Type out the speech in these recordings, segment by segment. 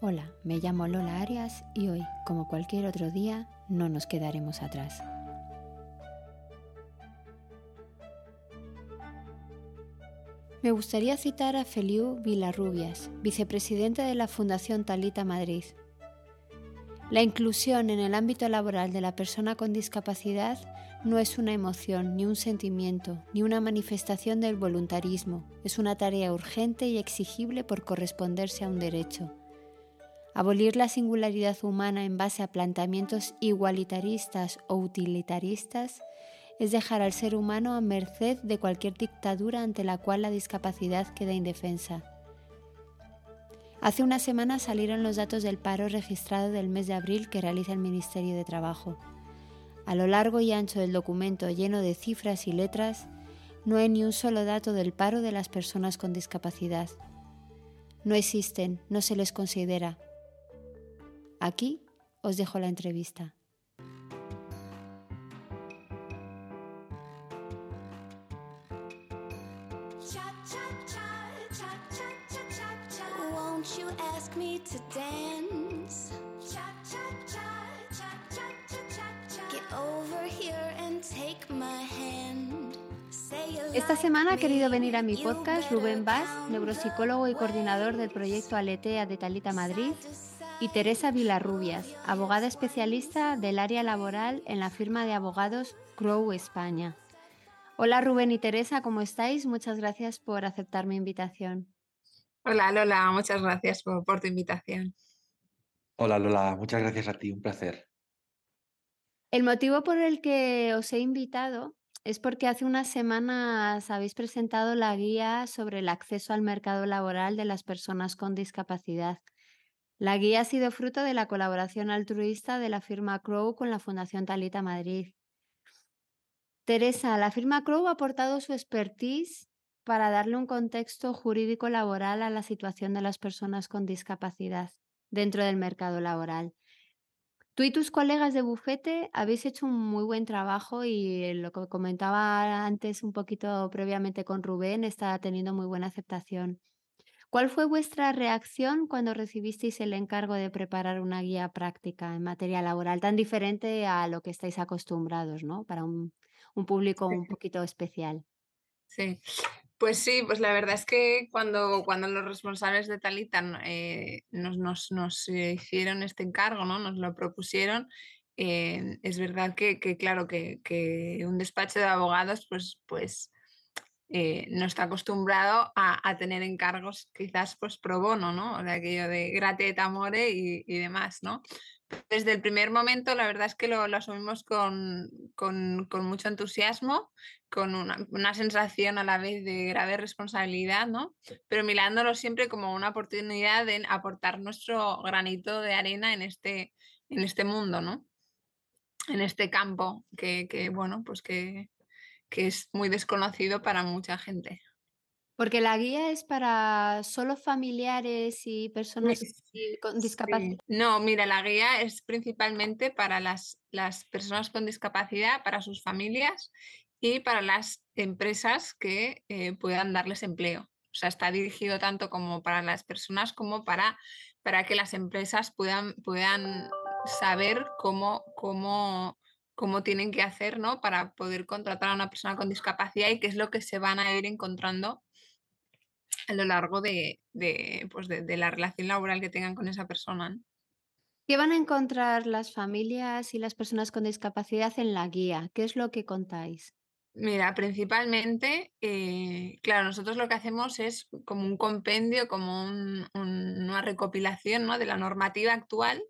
Hola, me llamo Lola Arias y hoy, como cualquier otro día, no nos quedaremos atrás. Me gustaría citar a Feliu Vilarrubias, vicepresidente de la Fundación Talita Madrid. La inclusión en el ámbito laboral de la persona con discapacidad no es una emoción, ni un sentimiento, ni una manifestación del voluntarismo, es una tarea urgente y exigible por corresponderse a un derecho Abolir la singularidad humana en base a planteamientos igualitaristas o utilitaristas es dejar al ser humano a merced de cualquier dictadura ante la cual la discapacidad queda indefensa. Hace una semana salieron los datos del paro registrado del mes de abril que realiza el Ministerio de Trabajo. A lo largo y ancho del documento lleno de cifras y letras, no hay ni un solo dato del paro de las personas con discapacidad. No existen, no se les considera, Aquí os dejo la entrevista. Esta semana ha querido venir a mi podcast Rubén Vaz, neuropsicólogo y coordinador del proyecto Aletea de Talita Madrid, y Teresa Vilarrubias, abogada especialista del área laboral en la firma de abogados Crow España. Hola Rubén y Teresa, ¿cómo estáis? Muchas gracias por aceptar mi invitación. Hola Lola, muchas gracias por, tu invitación. Hola Lola, muchas gracias a ti, un placer. El motivo por el que os he invitado es porque hace unas semanas habéis presentado la guía sobre el acceso al mercado laboral de las personas con discapacidad. La guía ha sido fruto de la colaboración altruista de la firma Crow con la Fundación Talita Madrid. Teresa, la firma Crow ha aportado su expertise para darle un contexto jurídico laboral a la situación de las personas con discapacidad dentro del mercado laboral. Tú y tus colegas de bufete habéis hecho un muy buen trabajo y lo que comentaba antes un poquito previamente con Rubén está teniendo muy buena aceptación. ¿Cuál fue vuestra reacción cuando recibisteis el encargo de preparar una guía práctica en materia laboral tan diferente a lo que estáis acostumbrados, ¿no? Para un, público un poquito especial. Sí, pues sí, pues la verdad es que cuando, cuando los responsables de Talita eh, nos, nos, hicieron este encargo, ¿no? nos lo propusieron, eh, es verdad que, claro, que, que, un despacho de abogados, pues, pues eh, no está acostumbrado a, tener encargos quizás pues pro bono, ¿no? De aquello de grate amore y, y, demás, ¿no? Desde el primer momento la verdad es que lo, asumimos con, mucho entusiasmo, con una, sensación a la vez de grave responsabilidad, ¿no? Pero mirándolo siempre como una oportunidad de aportar nuestro granito de arena en este, en este mundo, ¿no? En este campo que, que bueno, pues que, que es muy desconocido para mucha gente. Porque la guía es para solo familiares y personas con discapacidad. No, mira, la guía es principalmente para las, las, personas con discapacidad, para sus familias y para las empresas que eh, puedan darles empleo. O sea, está dirigido tanto como para las personas como para, para que las empresas puedan, puedan saber cómo, cómo cómo tienen que hacer ¿no? para poder contratar a una persona con discapacidad y qué es lo que se van a ir encontrando a lo largo de, pues de, la relación laboral que tengan con esa persona. ¿Qué van a encontrar las familias y las personas con discapacidad en la guía? ¿Qué es lo que contáis? Mira, principalmente, eh, claro, nosotros lo que hacemos es como un compendio, como una recopilación ¿no? de la normativa actual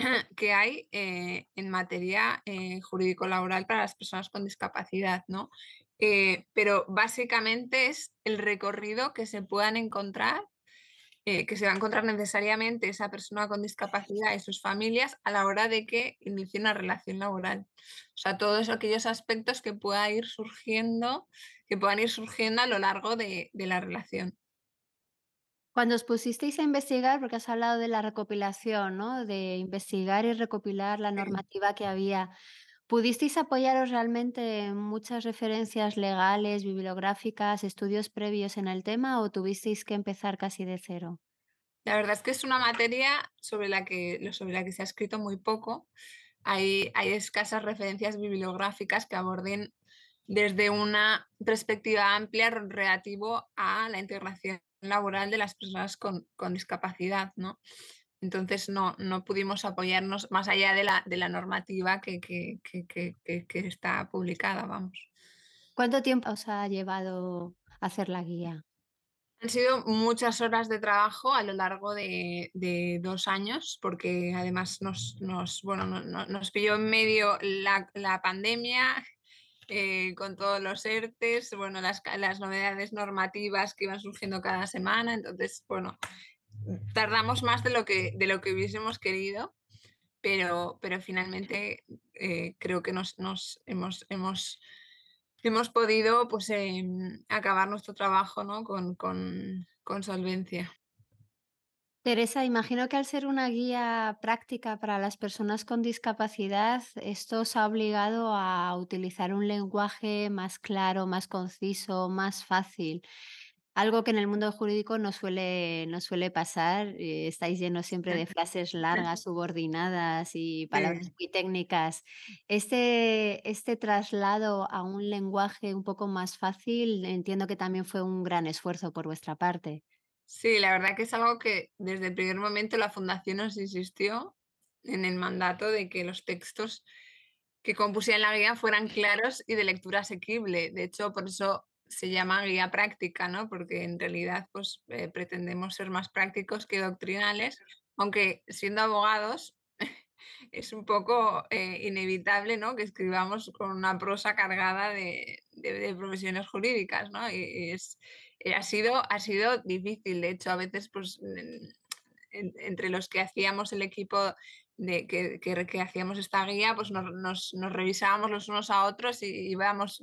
que hay eh, en materia eh, jurídico-laboral para las personas con discapacidad, ¿no? Eh, pero básicamente es el recorrido que se puedan encontrar, que se va a encontrar necesariamente esa persona con discapacidad y sus familias a la hora de que inicie una relación laboral. O sea, todos aquellos aspectos que pueda ir surgiendo, que puedan ir surgiendo a lo largo de la relación. Cuando os pusisteis a investigar, porque has hablado de la recopilación, ¿no? De investigar y recopilar la normativa que había, ¿pudisteis apoyaros realmente en muchas referencias legales, bibliográficas, estudios previos en el tema o tuvisteis que empezar casi de cero? La verdad es que es una materia sobre la que, sobre la que se ha escrito muy poco. Hay, hay escasas referencias bibliográficas que aborden desde una perspectiva amplia relativo a la integración laboral de las personas con, discapacidad, ¿no? Entonces no, no, pudimos apoyarnos más allá de la, de la normativa que, que, que, está publicada, vamos. ¿Cuánto tiempo os ha llevado hacer la guía? Han sido muchas horas de trabajo a lo largo de, dos años, porque además nos, nos, bueno, nos pilló en medio la, pandemia, eh, con todos los ERTES, bueno, las, las, novedades normativas que iban surgiendo cada semana. Entonces, bueno, tardamos más de lo que, de lo que hubiésemos querido, pero, pero finalmente eh, creo que nos, nos hemos, hemos hemos podido pues, em, acabar nuestro trabajo ¿no? con, con, con solvencia. Teresa, imagino que al ser una guía práctica para las personas con discapacidad, esto os ha obligado a utilizar un lenguaje más claro, más conciso, más fácil. Algo que en el mundo jurídico no suele, no suele pasar. Eh, estáis llenos siempre de frases largas, subordinadas y palabras muy técnicas. Este, este traslado a un lenguaje un poco más fácil, entiendo que también fue un gran esfuerzo por vuestra parte. Sí, la verdad que es algo que desde el primer momento la Fundación nos insistió en el mandato de que los textos que compusieran la guía fueran claros y de lectura asequible. De hecho, por eso se llama guía práctica, ¿no? Porque en realidad pues, eh, pretendemos ser más prácticos que doctrinales, aunque siendo abogados es un poco eh, inevitable ¿no? que escribamos con una prosa cargada de, profesiones jurídicas, ¿no? Y, es, ha, sido, ha sido difícil, de hecho, a veces pues, entre los que hacíamos el equipo de que, que, hacíamos esta guía, pues nos, nos, revisábamos los unos a otros y íbamos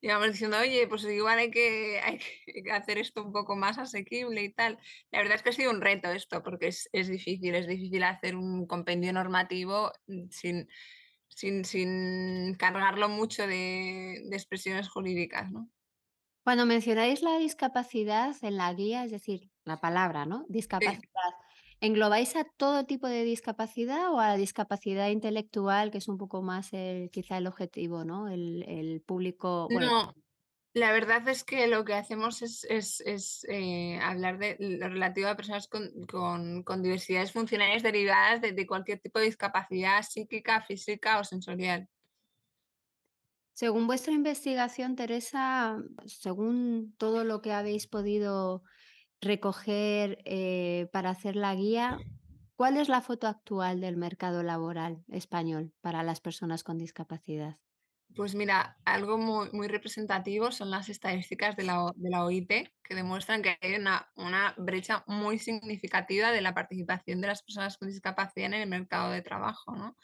y vamos diciendo, oye, pues igual hay que, hay que hacer esto un poco más asequible y tal. La verdad es que ha sido un reto esto, porque es, es difícil, es difícil hacer un compendio normativo mm, sin, sin, sin cargarlo mucho de, de expresiones jurídicas, ¿no? Cuando mencionáis la discapacidad en la guía, es decir, la palabra, ¿no? Discapacidad. ¿Englobáis a todo tipo de discapacidad o a la discapacidad intelectual, que es un poco más el, quizá el objetivo, ¿no? El, público. No, la verdad es que lo que hacemos es, eh, hablar de lo relativo a personas con, diversidades funcionales derivadas de, cualquier tipo de discapacidad psíquica, física o sensorial. Según vuestra investigación, Teresa, según todo lo que habéis podido recoger eh, para hacer la guía, ¿cuál es la foto actual del mercado laboral español para las personas con discapacidad? Pues mira, algo muy, muy representativo son las estadísticas de la, de la OIT que demuestran que hay una, una, brecha muy significativa de la participación de las personas con discapacidad en el mercado de trabajo. ¿no?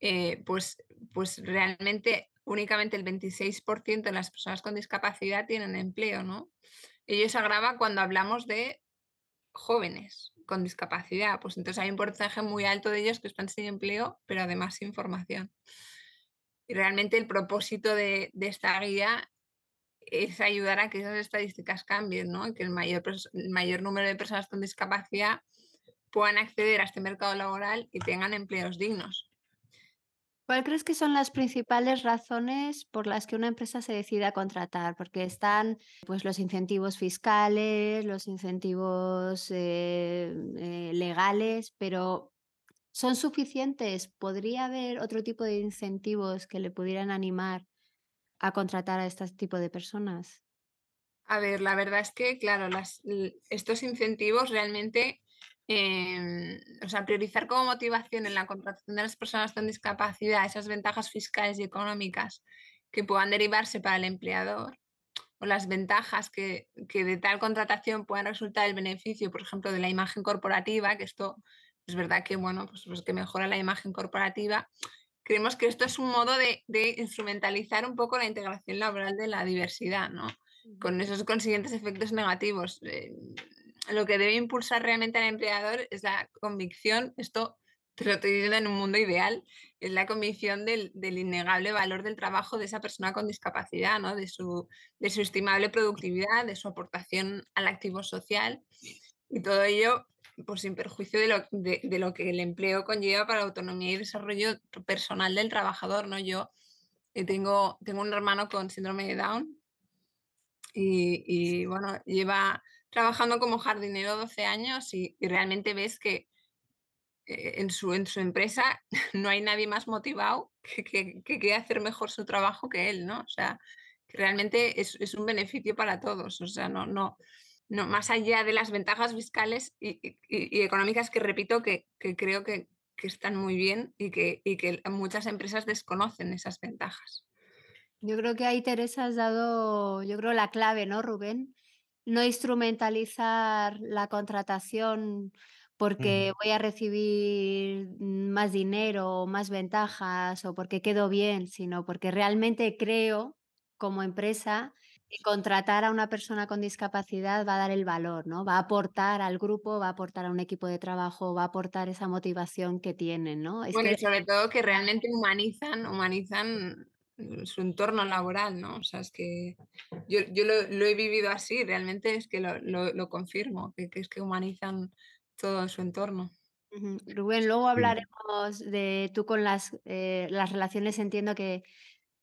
Eh, pues, pues realmente únicamente el 26% de las personas con discapacidad tienen empleo, ¿no? Ello se agrava cuando hablamos de jóvenes con discapacidad, pues entonces hay un porcentaje muy alto de ellos que están sin empleo, pero además sin formación. Y realmente el propósito de, esta guía es ayudar a que esas estadísticas cambien, ¿no? que el mayor, el mayor número de personas con discapacidad puedan acceder a este mercado laboral y tengan empleos dignos. ¿Cuál crees que son las principales razones por las que una empresa se decida a contratar? Porque están pues, los incentivos fiscales, los incentivos eh, eh, legales, pero ¿son suficientes? ¿Podría haber otro tipo de incentivos que le pudieran animar a contratar a este tipo de personas? A ver, la verdad es que, claro, estos incentivos realmente Em, o sea, priorizar como motivación en la contratación de las personas con discapacidad esas ventajas fiscales y económicas que puedan derivarse para el empleador o las ventajas que, que de tal contratación puedan resultar el beneficio, por ejemplo, de la imagen corporativa, que esto es verdad que, bueno, pues, pues que mejora la imagen corporativa, creemos que esto es un modo de, de, instrumentalizar un poco la integración laboral de la diversidad, ¿no? Con esos consiguientes efectos negativos. Eh, lo que debe impulsar realmente al empleador es la convicción, esto te lo estoy diciendo en un mundo ideal, es la convicción del, innegable valor del trabajo de esa persona con discapacidad, ¿no? de, su, estimable productividad, de su aportación al activo social. Y todo ello pues sin perjuicio de lo, de, lo, que el empleo conlleva para autonomía y desarrollo personal del trabajador, ¿no? Yo eh, tengo, tengo un hermano con síndrome de Down y, bueno, lleva trabajando como jardinero 12 años y, realmente ves que eh, en, su, en su empresa no hay nadie más motivado que, que, que quiera hacer mejor su trabajo que él, ¿no? O sea, que realmente es, es un beneficio para todos, o sea, no, no, no, más allá de las ventajas fiscales y, económicas que repito que, creo que, están muy bien y que, que muchas empresas desconocen esas ventajas. Yo creo que ahí Teresa has dado, yo creo, la clave, ¿no, Rubén? No instrumentalizar la contratación porque voy a recibir más dinero o más ventajas o porque quedo bien, sino porque realmente creo como empresa contratar a una persona con discapacidad va a dar el valor, ¿no? Va a aportar al grupo, va a aportar a un equipo de trabajo, va a aportar esa motivación que tienen, ¿no? bueno, y sobre todo que realmente humanizan, humanizan su entorno laboral, ¿no? O sea, es que yo, yo lo, he vivido así, realmente es que lo, lo, confirmo, que, es que humanizan todo su entorno. Rubén, luego hablaremos de tú con las, eh, las relaciones, entiendo que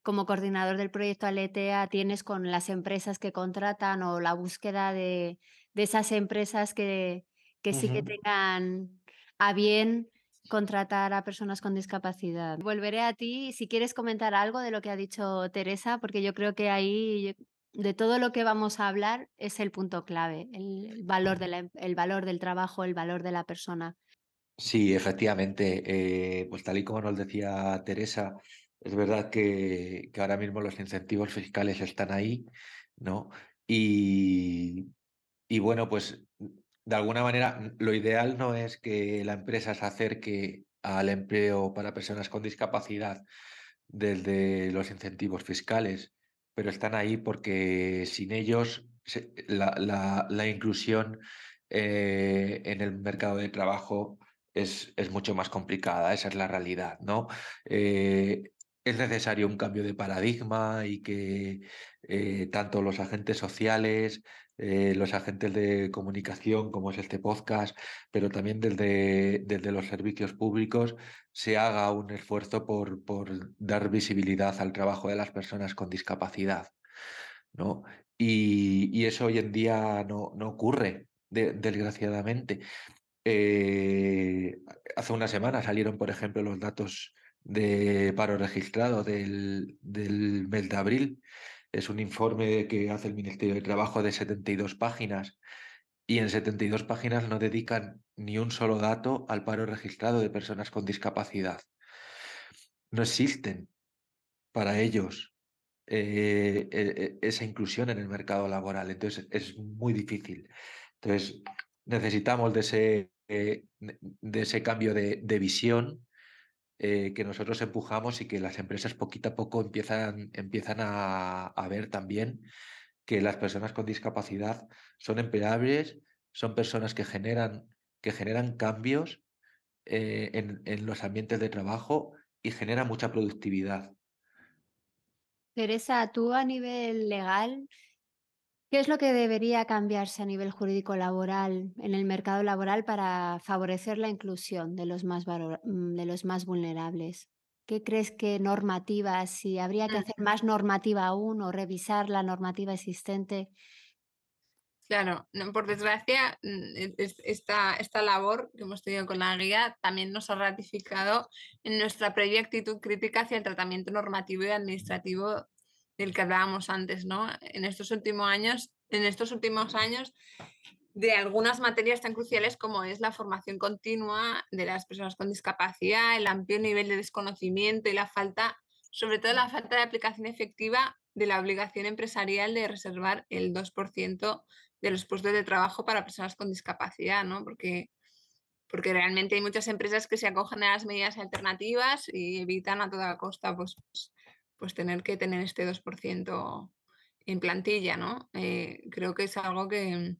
como coordinador del proyecto Aletea tienes con las empresas que contratan o la búsqueda de, esas empresas que, sí que tengan a bien contratar a personas con discapacidad. Volveré a ti si quieres comentar algo de lo que ha dicho Teresa, porque yo creo que ahí de todo lo que vamos a hablar es el punto clave, el, valor, de em, el valor del trabajo, el valor de la persona. Sí, efectivamente, eh, pues tal y como nos decía Teresa, es verdad que, ahora mismo los incentivos fiscales están ahí, ¿no? Y, bueno, pues de alguna manera lo ideal no es que la empresa se acerque al empleo para personas con discapacidad desde los incentivos fiscales, pero están ahí porque sin ellos la, inclusión eh, en el mercado de trabajo es, es, mucho más complicada, esa es la realidad, ¿no? Eh, es necesario un cambio de paradigma y que eh, tanto los agentes sociales, eh, los agentes de comunicación, como es este podcast, pero también desde, desde los servicios públicos, se haga un esfuerzo por, por, dar visibilidad al trabajo de las personas con discapacidad. ¿no? Y, eso hoy en día no, no ocurre, desgraciadamente. Eh, hace una semana salieron, por ejemplo, los datos de paro registrado del, del mes de abril. Es un informe que hace el Ministerio de Trabajo de 72 páginas y en 72 páginas no dedican ni un solo dato al paro registrado de personas con discapacidad. No existen para ellos eh, e, e, esa inclusión en el mercado laboral, entonces es muy difícil. Entonces necesitamos de ese, eh, de ese cambio de, de visión eh, que nosotros empujamos y que las empresas poquito a poco empiezan, empiezan a, ver también que las personas con discapacidad son empleables, son personas que generan, que generan cambios eh, en, en los ambientes de trabajo y generan mucha productividad. Teresa, tú a nivel legal, ¿Qué es lo que debería cambiarse a nivel jurídico laboral en el mercado laboral para favorecer la inclusión de los más, mm, de los más vulnerables? ¿Qué crees que normativa, si habría que hacer más normativa aún o revisar la normativa existente? Claro, por desgracia, mm, e, esta, esta labor que hemos tenido con la guía también nos ha ratificado en nuestra previa actitud crítica hacia el tratamiento normativo y administrativo del que hablábamos antes, ¿no? En estos últimos años, en estos últimos años de algunas materias tan cruciales como es la formación continua de las personas con discapacidad, el amplio nivel de desconocimiento y la falta, sobre todo la falta de aplicación efectiva de la obligación empresarial de reservar el 2% de los puestos de trabajo para personas con discapacidad, ¿no? Porque, porque realmente hay muchas empresas que se acogen a las medidas alternativas y evitan a toda costa pues, pues tener que tener este 2% en plantilla, ¿no? Eh, creo que es algo que,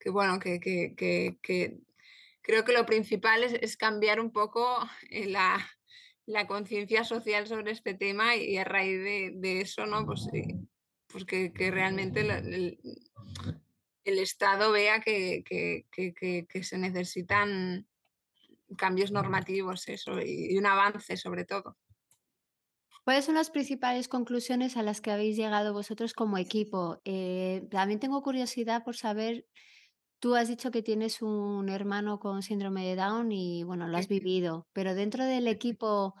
que bueno, que, creo que lo principal es, cambiar un poco eh, la, conciencia social sobre este tema y, a raíz de, eso, ¿no? Pues, eh, pues que, realmente el Estado vea que, que, se necesitan cambios normativos eso, y un avance sobre todo. ¿Cuáles son las principales conclusiones a las que habéis llegado vosotros como equipo? Eh, también tengo curiosidad por saber, tú has dicho que tienes un hermano con síndrome de Down y bueno, lo has vivido, pero dentro del equipo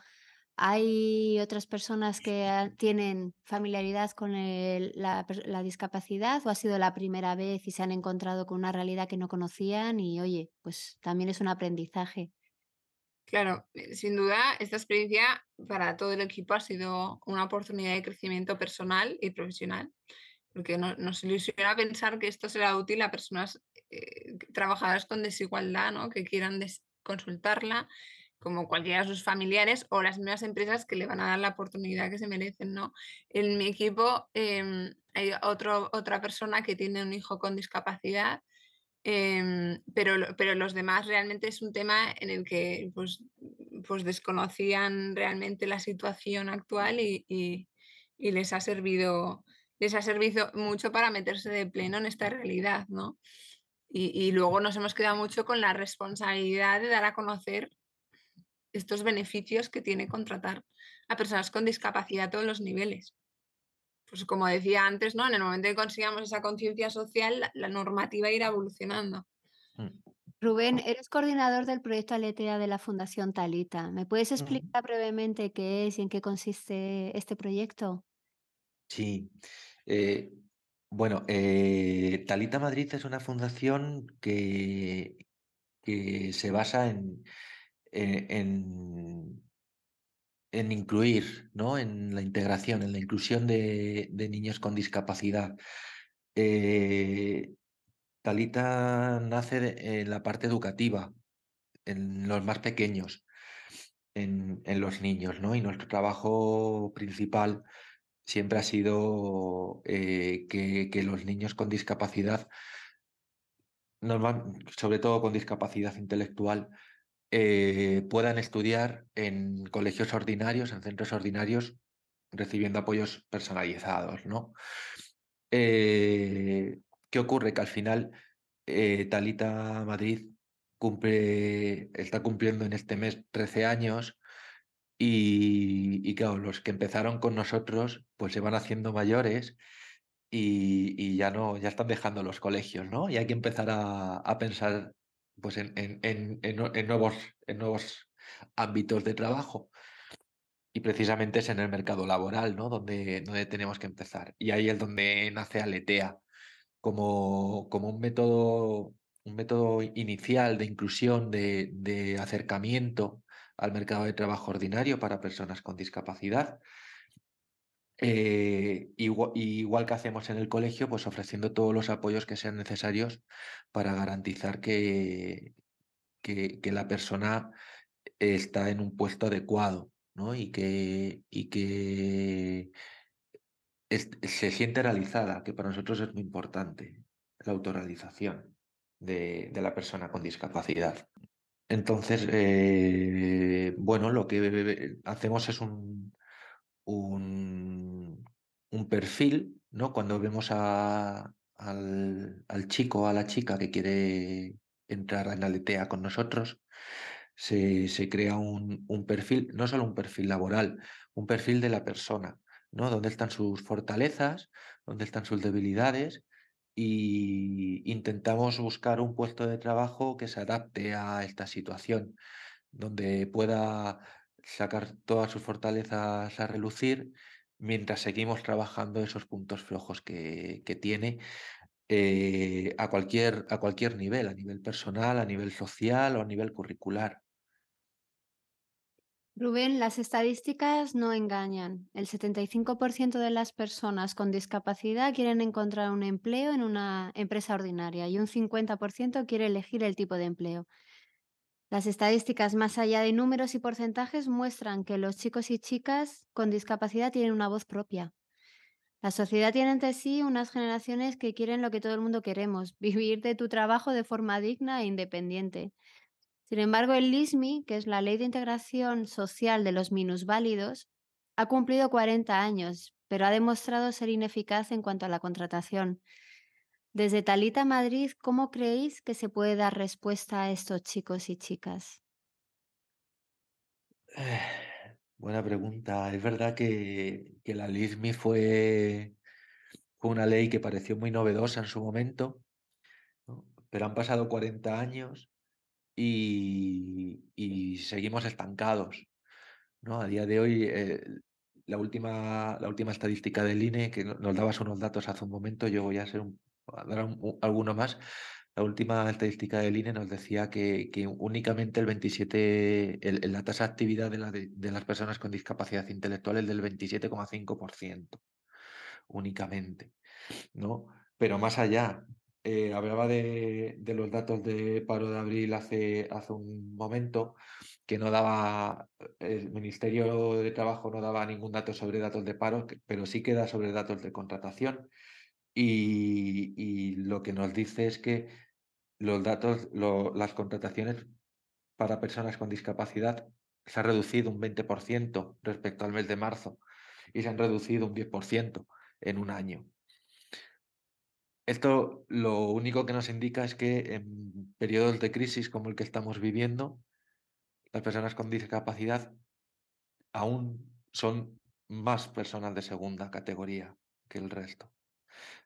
hay otras personas que tienen familiaridad con la, la discapacidad o ha sido la primera vez y se han encontrado con una realidad que no conocían y oye, pues también es un aprendizaje. Claro, eh, sin duda, esta experiencia para todo el equipo ha sido una oportunidad de crecimiento personal y profesional, porque nos ilusiona pensar que esto será útil a personas eh, trabajadoras con desigualdad, ¿no? que quieran consultarla, como cualquiera de sus familiares o las mismas empresas que le van a dar la oportunidad que se merecen. ¿no? En mi equipo em, hay otro, otra persona que tiene un hijo con discapacidad Em, pero, pero los demás realmente es un tema en el que pues, pues desconocían realmente la situación actual y, y, les ha servido les ha servido mucho para meterse de pleno en esta realidad, ¿no? Y, y, luego nos hemos quedado mucho con la responsabilidad de dar a conocer estos beneficios que tiene contratar a personas con discapacidad a todos los niveles pues como decía antes, ¿no? En el momento que consigamos esa conciencia social, la, normativa irá evolucionando. Mm. Rubén, eres coordinador del proyecto Aletea de la Fundación Talita. ¿Me puedes explicar brevemente qué es y en qué consiste este proyecto? Sí. Eh, bueno, eh, Talita Madrid es una fundación que, que se basa en, en, en incluir, ¿no? En la integración, en la inclusión de, niños con discapacidad. Eh, Talita nace en la parte educativa, en los más pequeños, en, los niños, ¿no? Y nuestro trabajo principal siempre ha sido eh, que, los niños con discapacidad, sobre todo con discapacidad intelectual, eh, puedan estudiar en colegios ordinarios, en centros ordinarios, recibiendo apoyos personalizados, ¿no? Eh, ¿Qué ocurre? Que al final eh, Talita Madrid cumple, está cumpliendo en este mes 13 años y, claro, los que empezaron con nosotros pues se van haciendo mayores y, ya no, ya están dejando los colegios, ¿no? Y hay que empezar a pensar pues en, en, nuevos, en nuevos ámbitos de trabajo. Y precisamente es en el mercado laboral, ¿no? Donde, donde tenemos que empezar. Y ahí es donde nace Aletea como, como un método, un método inicial de inclusión, de, de acercamiento al mercado de trabajo ordinario para personas con discapacidad. Eh, igual, que hacemos en el colegio, pues ofreciendo todos los apoyos que sean necesarios para garantizar que, que, la persona está en un puesto adecuado ¿no? y que, y que se siente realizada, que para nosotros es muy importante la autorrealización de, de la persona con discapacidad. Entonces, eh, bueno, lo que hacemos es un, un, perfil, ¿no? Cuando vemos a, al, chico o a la chica que quiere entrar en Aletea con nosotros, se, se crea un, un, perfil, no solo un perfil laboral, un perfil de la persona, ¿no? Dónde están sus fortalezas, dónde están sus debilidades y intentamos buscar un puesto de trabajo que se adapte a esta situación, donde pueda sacar todas sus fortalezas a relucir mientras seguimos trabajando esos puntos flojos que, tiene eh, a, cualquier, a cualquier nivel, a nivel personal, a nivel social o a nivel curricular. Rubén, las estadísticas no engañan. El 75% de las personas con discapacidad quieren encontrar un empleo en una empresa ordinaria y un 50% quiere elegir el tipo de empleo. Las estadísticas, más allá de números y porcentajes, muestran que los chicos y chicas con discapacidad tienen una voz propia. La sociedad tiene ante sí unas generaciones que quieren lo que todo el mundo queremos, vivir de tu trabajo de forma digna e independiente. Sin embargo, el LISMI, que es la Ley de Integración Social de los Minusválidos, ha cumplido 40 años, pero ha demostrado ser ineficaz en cuanto a la contratación. Desde Talita Madrid, ¿cómo creéis que se puede dar respuesta a estos chicos y chicas? Eh, buena pregunta. Es verdad que, que la LISMI fue, fue una ley que pareció muy novedosa en su momento, pero han pasado 40 años y, y seguimos estancados. ¿no? A día de hoy, eh, la, última, la última estadística del INE, que no- nos dabas unos datos hace un momento, yo voy a, ser un- dar un- un- alguno más. La última estadística del INE nos decía que, únicamente el 27, el- la tasa de actividad de, la de, de las personas con discapacidad intelectual es del 27,5%, únicamente. ¿no? Pero más allá, eh, hablaba de, los datos de paro de abril hace, hace un momento, que no daba, el Ministerio de Trabajo no daba ningún dato sobre datos de paro, pero sí que da sobre datos de contratación. Y, lo que nos dice es que los datos, las contrataciones para personas con discapacidad se ha reducido un 20% respecto al mes de marzo y se han reducido un 10% en un año. Esto lo único que nos indica es que en periodos de crisis como el que estamos viviendo, las personas con discapacidad aún son más personas de segunda categoría que el resto.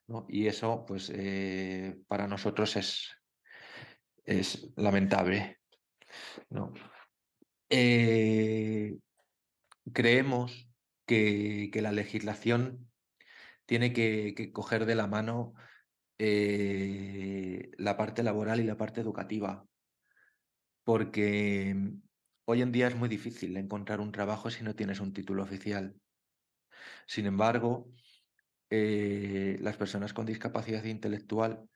¿No? Y eso, pues, eh, para nosotros es, es lamentable. ¿no? Eh, creemos que, que la legislación tiene que, que coger de la mano eh, la parte laboral y la parte educativa, porque hoy en día es muy difícil encontrar un trabajo si no tienes un título oficial. Sin embargo, eh, las personas con discapacidad intelectual,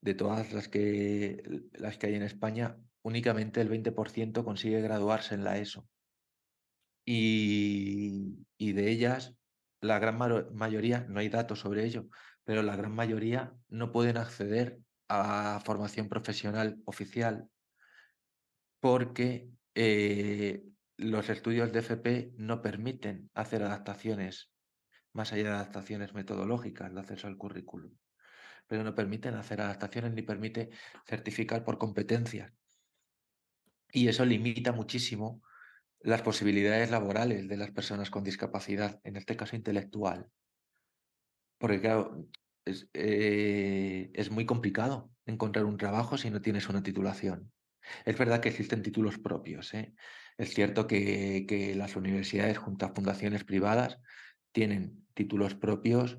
de todas las que, las que hay en España, únicamente el 20% consigue graduarse en la ESO. Y, y de ellas, la gran mayoría, no hay datos sobre ello, pero la gran mayoría no pueden acceder a formación profesional oficial porque eh, los estudios de FP no permiten hacer adaptaciones, más allá de adaptaciones metodológicas de acceso al currículum, pero no permiten hacer adaptaciones ni permite certificar por competencias. Y eso limita muchísimo las posibilidades laborales de las personas con discapacidad, en este caso intelectual. Porque claro, es, eh, es muy complicado encontrar un trabajo si no tienes una titulación. Es verdad que existen títulos propios. ¿eh? Es cierto que, que las universidades junto a fundaciones privadas tienen títulos propios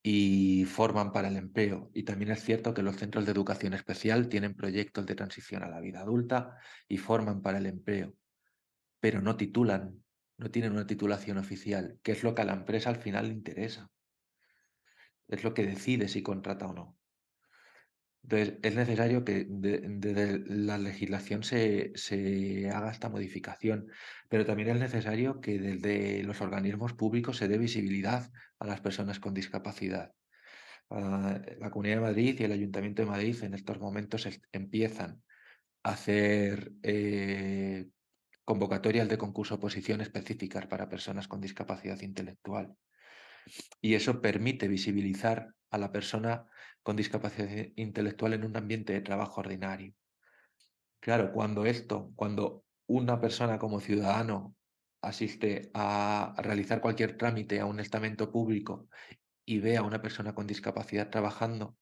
y forman para el empleo. Y también es cierto que los centros de educación especial tienen proyectos de transición a la vida adulta y forman para el empleo, pero no titulan, no tienen una titulación oficial, que es lo que a la empresa al final le interesa. Es lo que decide si contrata o no. Entonces, es necesario que desde la legislación se, se haga esta modificación, pero también es necesario que desde los organismos públicos se dé visibilidad a las personas con discapacidad. Ah, la Comunidad de Madrid y el Ayuntamiento de Madrid en estos momentos empiezan a hacer eh, convocatorias de concurso oposición específicas para personas con discapacidad intelectual. Y eso permite visibilizar a la persona con discapacidad intelectual en un ambiente de trabajo ordinario. Claro, cuando esto, cuando una persona como ciudadano asiste a realizar cualquier trámite a un estamento público y ve a una persona con discapacidad trabajando,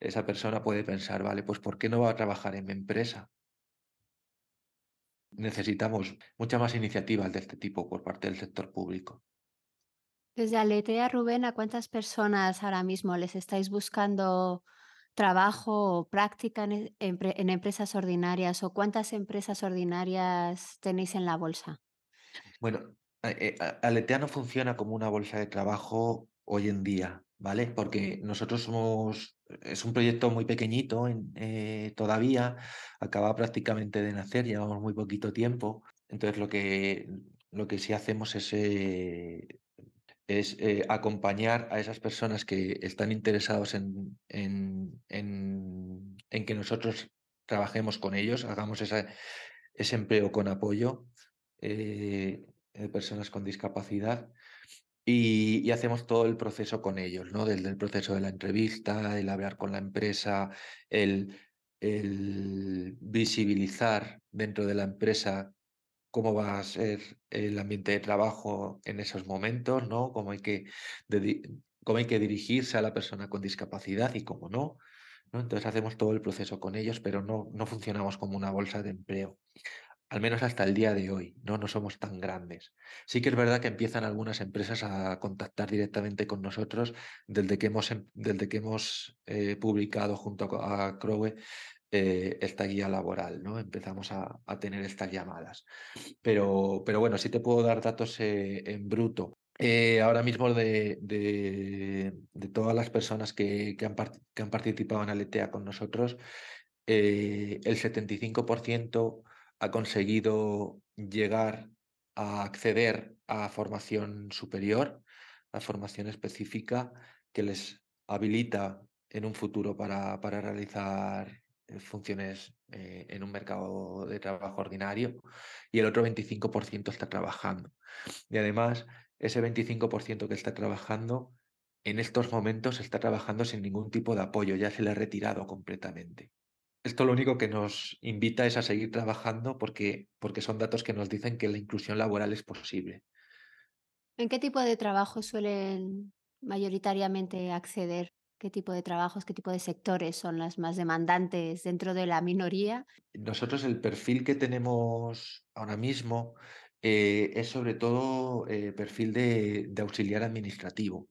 esa persona puede pensar, vale, pues ¿por qué no va a trabajar en mi empresa? Necesitamos muchas más iniciativas de este tipo por parte del sector público. Desde Aletea, Rubén, ¿a cuántas personas ahora mismo les estáis buscando trabajo o práctica en, e- en empresas ordinarias o cuántas empresas ordinarias tenéis en la bolsa? Bueno, eh, Aletea no funciona como una bolsa de trabajo hoy en día, ¿vale? Porque nosotros somos, es un proyecto muy pequeñito en- eh, todavía, acaba prácticamente de nacer, llevamos muy poquito tiempo, entonces lo que, lo que sí hacemos es, eh, es eh, acompañar a esas personas que están interesados en, en, en- en que nosotros trabajemos con ellos, hagamos esa- ese empleo con apoyo eh, de personas con discapacidad y, hacemos todo el proceso con ellos, ¿no? Desde el proceso de la entrevista, el hablar con la empresa, el, el visibilizar dentro de la empresa cómo va a ser el ambiente de trabajo en esos momentos, ¿no? Cómo hay que, cómo hay que dirigirse a la persona con discapacidad y cómo no. Entonces hacemos todo el proceso con ellos, pero no, no funcionamos como una bolsa de empleo al menos hasta el día de hoy, ¿no? No somos tan grandes. Sí que es verdad que empiezan algunas empresas a contactar directamente con nosotros desde que hemos, em, desde que hemos eh, publicado junto a Crowe eh, esta guía laboral, ¿no? Empezamos a, tener estas llamadas. Pero, pero, bueno, sí te puedo dar datos eh, en bruto. ahora mismo de, de, todas las personas que, que, han, que han participado en Aletea con nosotros, el 75% ha conseguido llegar a acceder a formación superior, a formación específica que les habilita en un futuro para, para realizar eh, funciones eh, en un mercado de trabajo ordinario y el otro 25% está trabajando. Y además, ese 25% que está trabajando, en estos momentos está trabajando sin ningún tipo de apoyo, ya se le ha retirado completamente. Esto lo único que nos invita es a seguir trabajando porque, porque son datos que nos dicen que la inclusión laboral es posible. ¿En qué tipo de trabajo suelen mayoritariamente acceder? ¿Qué tipo de trabajos, qué tipo de sectores son las más demandantes dentro de la minoría? Nosotros el perfil que tenemos ahora mismo eh, es sobre todo eh, perfil de, auxiliar administrativo,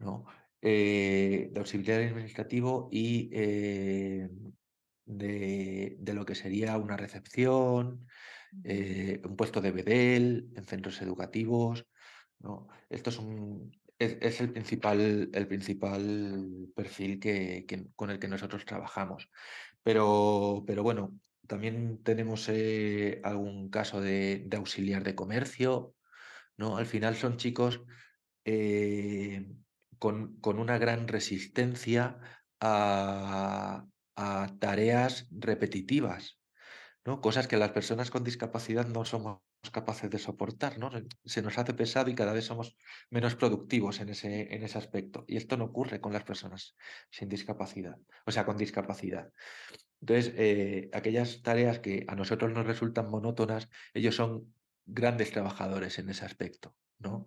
¿no? Eh, de auxiliar administrativo y de, lo que sería una recepción, eh, un puesto de bedel en centros educativos. ¿no? Esto es, un, es, el, principal, el principal perfil que, con el que nosotros trabajamos. Pero, pero bueno, también tenemos eh, algún caso de, auxiliar de comercio. ¿no? Al final son chicos eh, con, con, una gran resistencia a, a tareas repetitivas, ¿no? Cosas que las personas con discapacidad no somos capaces de soportar, ¿no? Se nos hace pesado y cada vez somos menos productivos en ese, en ese aspecto. Y esto no ocurre con las personas sin discapacidad, o sea, con discapacidad. Entonces, eh, aquellas tareas que a nosotros nos resultan monótonas, ellos son grandes trabajadores en ese aspecto, ¿no?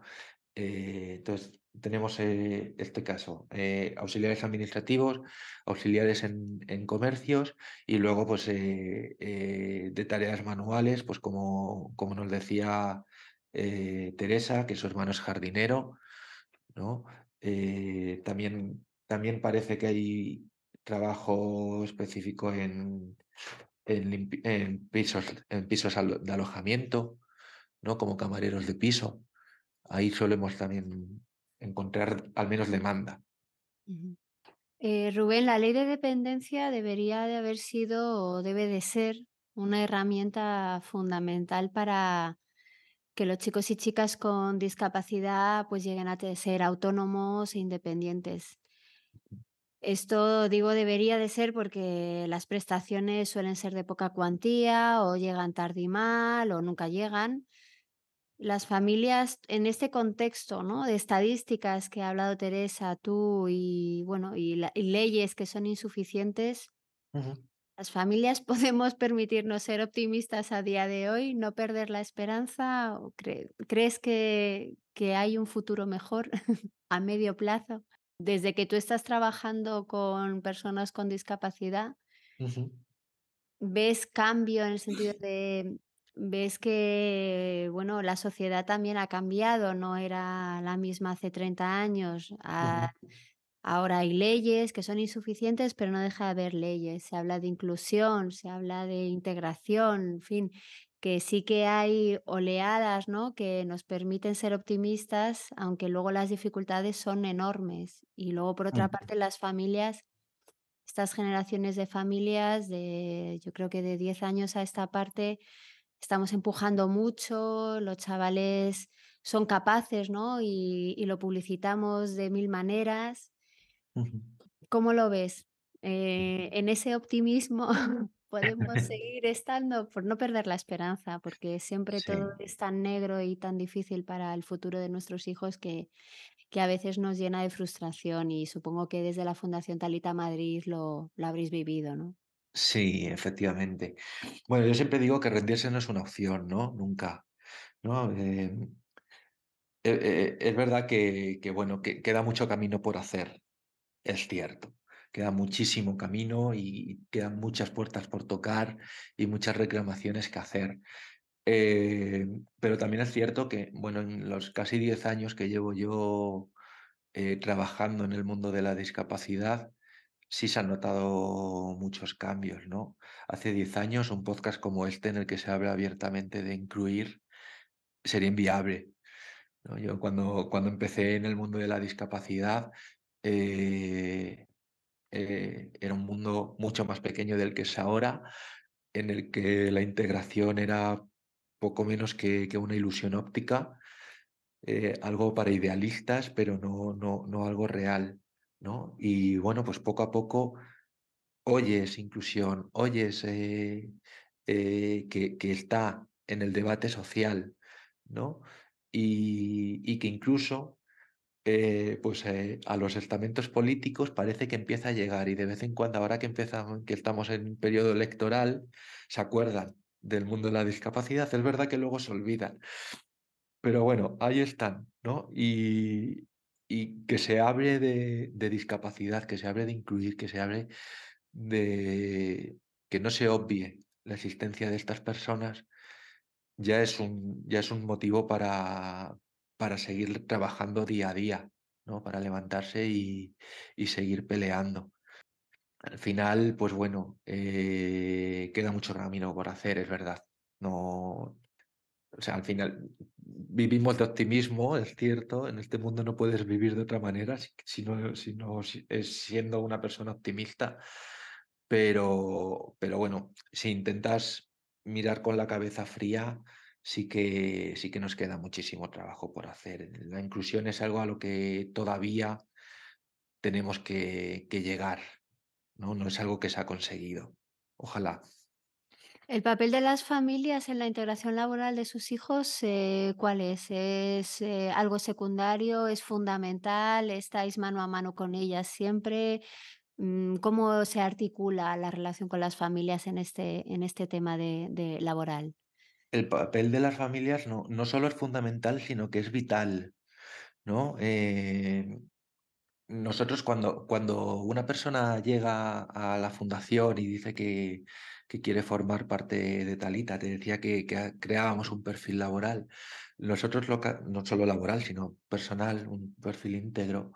Eh, entonces, tenemos eh, este caso, eh, auxiliares administrativos, auxiliares en, comercios y luego pues de tareas manuales, pues como, como nos decía Teresa, que su hermano es jardinero, ¿no? también, también parece que hay trabajo específico en, en, pisos, en pisos de alojamiento, ¿no? Como camareros de piso ahí solemos también encontrar al menos demanda. Eh, Rubén, la ley de dependencia debería de haber sido o debe de ser una herramienta fundamental para que los chicos y chicas con discapacidad pues lleguen a ser autónomos e independientes. Esto digo debería de ser porque las prestaciones suelen ser de poca cuantía o llegan tarde y mal o nunca llegan las familias en este contexto ¿no? de estadísticas que ha hablado Teresa, tú y bueno, y, leyes que son insuficientes, las familias podemos permitirnos ser optimistas a día de hoy, no perder la esperanza. ¿O ¿Crees que, que hay un futuro mejor a medio plazo? Desde que tú estás trabajando con personas con discapacidad, ¿ves cambio en el sentido de ves que, bueno, la sociedad también ha cambiado, no era la misma hace 30 años. Ah, ahora hay leyes que son insuficientes, pero no deja de haber leyes. Se habla de inclusión, se habla de integración, en fin, que sí que hay oleadas, ¿no? Que nos permiten ser optimistas, aunque luego las dificultades son enormes. Y luego, por otra parte, las familias, estas generaciones de familias de, yo creo que de 10 años a esta parte, estamos empujando mucho, los chavales son capaces, ¿no? Y, lo publicitamos de mil maneras. ¿Cómo lo ves? Eh, en ese optimismo podemos seguir estando por no perder la esperanza, porque siempre todo es tan negro y tan difícil para el futuro de nuestros hijos que, que a veces nos llena de frustración y supongo que desde la Fundación Talita Madrid lo, lo habréis vivido, ¿no? Sí, efectivamente. Bueno, yo siempre digo que rendirse no es una opción, ¿no? Nunca, ¿no? Em, e e es verdad que bueno, que queda mucho camino por hacer, es cierto. Queda muchísimo camino y quedan muchas puertas por tocar y muchas reclamaciones que hacer. Em, pero también es cierto que, bueno, en los casi 10 años que llevo yo, eh, trabajando en el mundo de la discapacidad, sí se han notado muchos cambios, ¿no? Hace 10 años un podcast como este, en el que se habla abiertamente de incluir, sería inviable. Yo cuando cuando empecé en el mundo de la discapacidad, eh, eh, era un mundo mucho más pequeño del que es ahora, en el que la integración era poco menos que que una ilusión óptica, eh, algo para idealistas, pero no no no algo real, ¿no? Y bueno, pues poco a poco oyes inclusión, oyes, eh, eh, que está en el debate social, ¿no? Y que incluso, eh, pues, a los estamentos políticos parece que empieza a llegar, y de vez en cuando, ahora que empezamos que estamos en periodo electoral, se acuerdan del mundo de la discapacidad. Es verdad que luego se olvidan, pero bueno, ahí están, ¿no? Y y que se hable de de discapacidad, que se hable de incluir, que se hable de que no se obvie la existencia de estas personas, ya es un ya es un motivo para para seguir trabajando día a día, ¿no? Para levantarse y y seguir peleando. Al final, pues bueno, eh, queda mucho camino por hacer, es verdad. No, o sea, al final vivimos de optimismo, es cierto, en este mundo no puedes vivir de otra manera si no es siendo una persona optimista, pero pero bueno, si intentas mirar con la cabeza fría, sí que sí que nos queda muchísimo trabajo por hacer. La inclusión es algo a lo que todavía tenemos que que llegar, ¿no? No es algo que se ha conseguido. Ojalá. El papel de las familias en la integración laboral de sus hijos, eh, ¿cuál es? ¿Es, eh, algo secundario? ¿Es fundamental? ¿Estáis mano a mano con ellas siempre? Mm, ¿cómo se articula la relación con las familias en este en este tema de laboral? El papel de las familias no no solo es fundamental, sino que es vital, ¿no? Eh, nosotros cuando cuando una persona llega a la fundación y dice que que quiere formar parte de Talita, te decía que creábamos un perfil laboral. Nosotros lo no solo laboral, sino personal, un perfil íntegro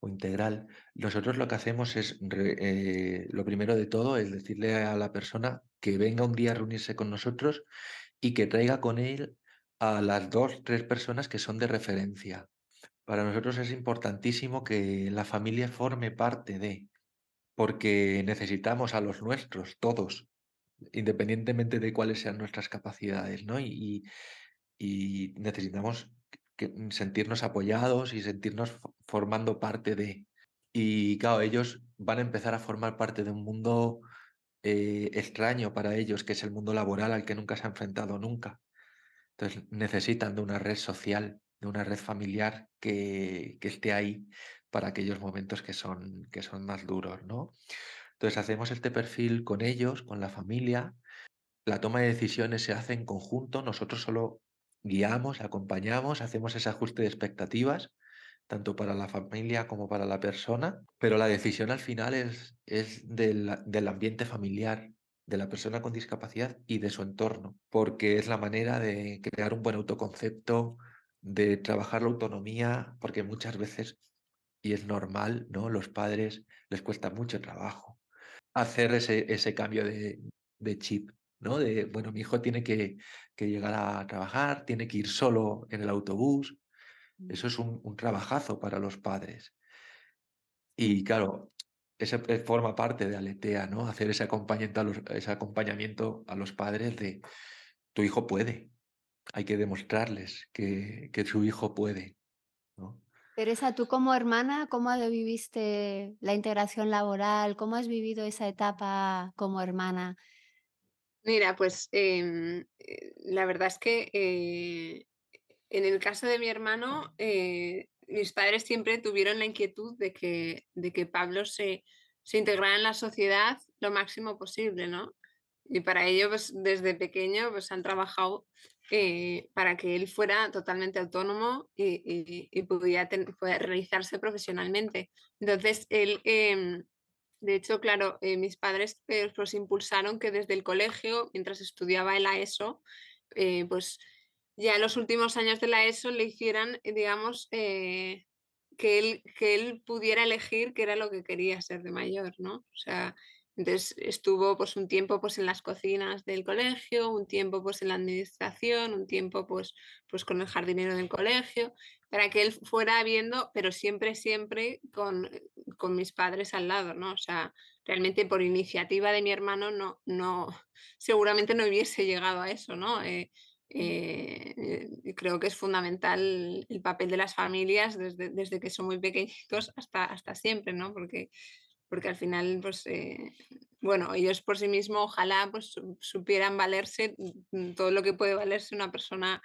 o integral. Nosotros lo que hacemos es eh, lo primero de todo es decirle a la persona que venga un día a reunirse con nosotros y que traiga con él a las 2 3 personas que son de referencia. Para nosotros es importantísimo que la familia forme parte de, porque necesitamos a los nuestros, todos, independientemente de cuáles sean nuestras capacidades, ¿no? Y necesitamos que sentirnos apoyados y sentirnos fo formando parte de. Y claro, ellos van a empezar a formar parte de un mundo, eh, extraño para ellos, que es el mundo laboral al que nunca se han enfrentado nunca. Entonces, necesitan de una red social, de una red familiar que que esté ahí para aquellos momentos que son que son más duros, ¿no? Entonces, hacemos este perfil con ellos, con la familia. La toma de decisiones se hace en conjunto, nosotros solo guiamos, acompañamos, hacemos ese ajuste de expectativas, tanto para la familia como para la persona, pero la decisión al final es es del del ambiente familiar, de la persona con discapacidad y de su entorno, porque es la manera de crear un buen autoconcepto, de trabajar la autonomía, porque muchas veces, y es normal, ¿no? Los padres les cuesta mucho trabajo hacer ese ese cambio de de chip, ¿no? De, bueno, mi hijo tiene que que llegar a trabajar, tiene que ir solo en el autobús. Mm. Eso es un un trabajazo para los padres. Y claro, ese eh, forma parte de Aletea, ¿no? Hacer ese acompañamiento a los ese acompañamiento a los padres de tu hijo puede, hay que demostrarles que que su hijo puede. Teresa, tú como hermana, ¿cómo viviste la integración laboral? ¿Cómo has vivido esa etapa como hermana? Mira, pues em, eh, la verdad es que eh, en el caso de mi hermano, eh, mis padres siempre tuvieron la inquietud de que, de que Pablo se, se integrara en la sociedad lo máximo posible, ¿no? Y para ello, pues desde pequeño, pues han trabajado para que él fuera totalmente autónomo y, pudiera, realizarse profesionalmente. Entonces, él em, de hecho, claro, eh, mis padres eh, pues impulsaron que desde el colegio, mientras estudiaba en la ESO, eh, pues ya en los últimos años de la ESO le hicieran, digamos, que, él, que él pudiera elegir qué era lo que quería ser de mayor, ¿no? O sea, entonces estuvo pues un tiempo pues en las cocinas del colegio, un tiempo pues en la administración, un tiempo pues, pues con el jardinero del colegio, para que él fuera viendo, pero siempre, siempre con, con mis padres al lado, ¿no? O sea, realmente por iniciativa de mi hermano no, no, seguramente no hubiese llegado a eso, ¿no? Eh, eh, creo que es fundamental el papel de las familias desde, desde que son muy pequeñitos hasta, hasta siempre, ¿no? Porque porque al final, pues, eh, bueno, ellos por sí mismos ojalá pues, supieran valerse mm, todo lo que puede valerse una persona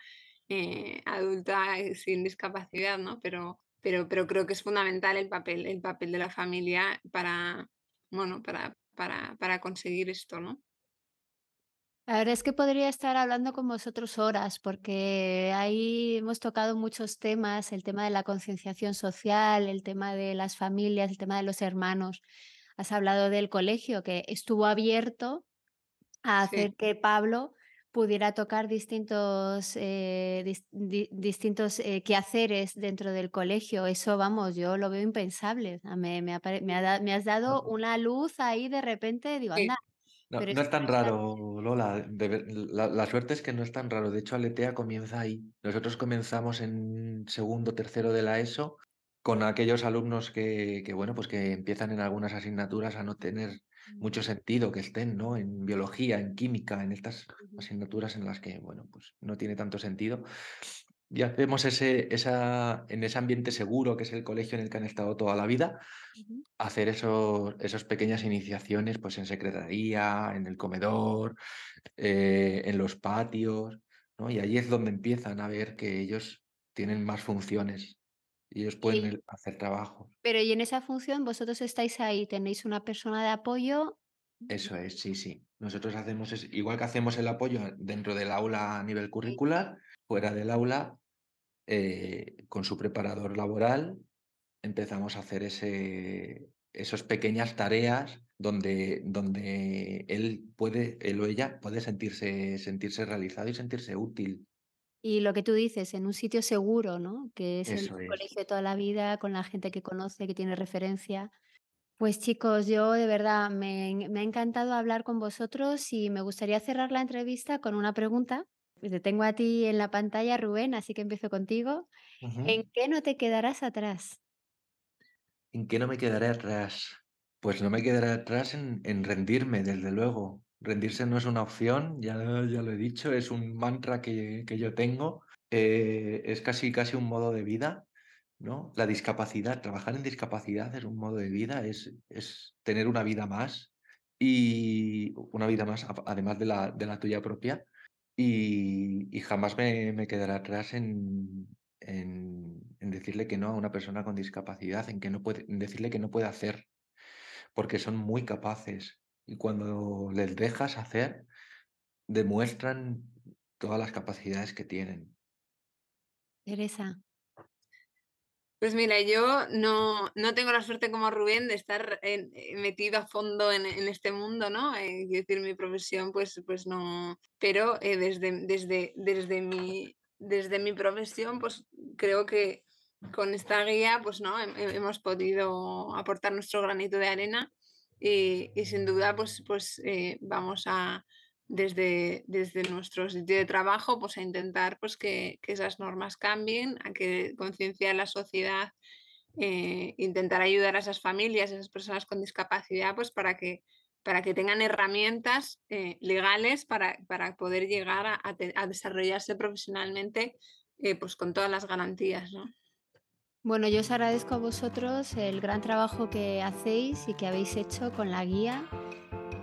eh, adulta eh, sin discapacidad, ¿no? Pero, pero, pero creo que es fundamental el papel, el papel de la familia para, bueno, para, para, para conseguir esto, ¿no? La verdad es que podría estar hablando con vosotros horas, porque ahí hemos tocado muchos temas, el tema de la concienciación social, el tema de las familias, el tema de los hermanos. Has hablado del colegio que estuvo abierto a hacer que Pablo pudiera tocar distintos, eh, distintos eh, quehaceres dentro del colegio. Eso, vamos, yo lo veo impensable. Me, me, me, has dado una luz ahí de repente, digo, anda, no, es tan raro, Lola. la, suerte es que no es tan raro. De hecho, Aletea comienza ahí. Nosotros comenzamos en segundo, tercero de la ESO con aquellos alumnos que, bueno, pues que empiezan en algunas asignaturas a no tener mucho sentido que estén, ¿no? En biología, en química, en estas asignaturas en las que, bueno, pues no tiene tanto sentido. Y hacemos ese, esa, en ese ambiente seguro que es el colegio en el que han estado toda la vida, hacer esos, esas pequeñas iniciaciones pues en secretaría, en el comedor, eh, en los patios, ¿no? Y ahí es donde empiezan a ver que ellos tienen más funciones y ellos pueden hacer trabajo. Pero y en esa función vosotros estáis ahí, tenéis una persona de apoyo. Eso es, sí, sí. Nosotros hacemos, igual que hacemos el apoyo dentro del aula a nivel curricular, fuera del aula, eh, con su preparador laboral, empezamos a hacer ese, esas pequeñas tareas donde, donde él puede, él o ella puede sentirse, sentirse realizado y sentirse útil. Y lo que tú dices, en un sitio seguro, ¿no? Que es el colegio de toda la vida, con la gente que conoce, que tiene referencia. Pues chicos, yo de verdad me, me ha encantado hablar con vosotros y me gustaría cerrar la entrevista con una pregunta te tengo a ti en la pantalla, Rubén, así que empiezo contigo. ¿En qué no te quedarás atrás? ¿En qué no me quedaré atrás? Pues no me quedaré atrás en, rendirme, desde luego. Rendirse no es una opción, ya, ya lo he dicho, es un mantra que, yo tengo. Eh, es casi, casi un modo de vida, ¿no? La discapacidad, trabajar en discapacidad es un modo de vida, es, es tener una vida más y una vida más, además de la, de la tuya propia. Y, jamás me, quedaré atrás en, en, decirle que no a una persona con discapacidad, en, que no puede, decirle que no puede hacer, porque son muy capaces. Y cuando les dejas hacer, demuestran todas las capacidades que tienen. Teresa. Pues mira, yo no, no, tengo la suerte como Rubén de estar eh, metido a fondo en, este mundo, ¿no? Eh, decir, mi profesión, pues, pues no. Pero eh, desde, desde, desde, mi, desde mi profesión, pues creo que con esta guía, pues no, hemos podido aportar nuestro granito de arena y, y sin duda, pues, pues vamos a, desde, desde nuestro sitio de trabajo, pues a intentar pues, que, esas normas cambien, a que concienciar la sociedad, eh, intentar ayudar a esas familias, a esas personas con discapacidad, pues para que, para que tengan herramientas eh, legales para, para, poder llegar a, desarrollarse profesionalmente eh, pues con todas las garantías. Bueno, yo os agradezco a vosotros el gran trabajo que hacéis y que habéis hecho con la guía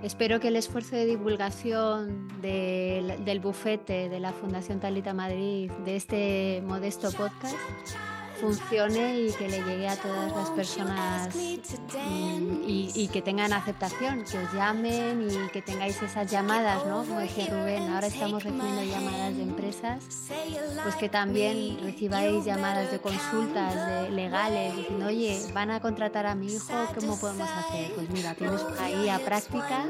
Espero que el esfuerzo de divulgación del bufete de la Fundación Talita Madrid, de este modesto podcast, funcione y que le llegue a todas las personas mm, y, que tengan aceptación, que os llamen y que tengáis esas llamadas, ¿no? Como decía Rubén, ahora estamos recibiendo llamadas de empresas, pues que también recibáis llamadas de consultas de legales diciendo, oye, van a contratar a mi hijo, ¿cómo podemos hacer? Pues mira, tienes ahí a práctica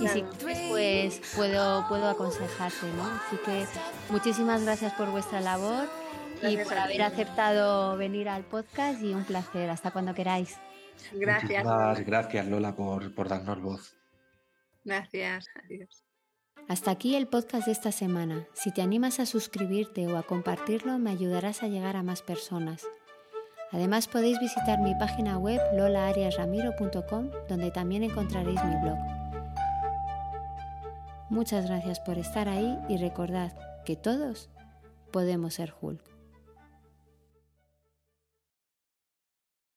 y si pues puedo, puedo aconsejarte, ¿no? Así que muchísimas gracias por vuestra labor y por haber aceptado venir al podcast y un placer. Hasta cuando queráis. Gracias. gracias Lola por, por darnos voz. Gracias. Adiós. Hasta aquí el podcast de esta semana. Si te animas a suscribirte o a compartirlo, me ayudarás a llegar a más personas. Además podéis visitar mi página web lolaariasramiro.com donde también encontraréis mi blog. Muchas gracias por estar ahí y recordad que todos podemos ser Hulk.